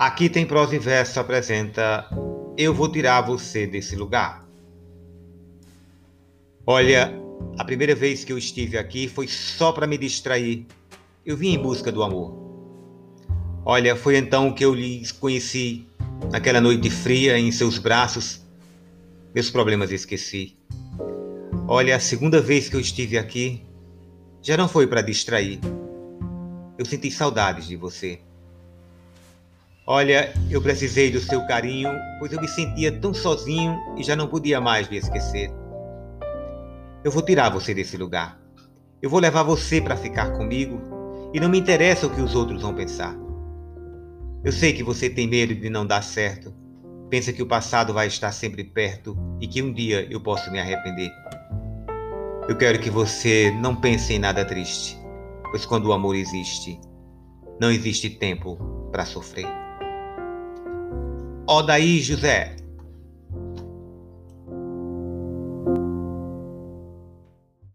Aqui tem prosa e verso apresenta Eu vou tirar você desse lugar. Olha, a primeira vez que eu estive aqui foi só para me distrair. Eu vim em busca do amor. Olha, foi então que eu lhes conheci, naquela noite fria em seus braços. Meus problemas esqueci. Olha, a segunda vez que eu estive aqui já não foi para distrair. Eu senti saudades de você. Olha, eu precisei do seu carinho, pois eu me sentia tão sozinho e já não podia mais me esquecer. Eu vou tirar você desse lugar. Eu vou levar você para ficar comigo e não me interessa o que os outros vão pensar. Eu sei que você tem medo de não dar certo. Pensa que o passado vai estar sempre perto e que um dia eu posso me arrepender. Eu quero que você não pense em nada triste, pois quando o amor existe, não existe tempo para sofrer. Odaí José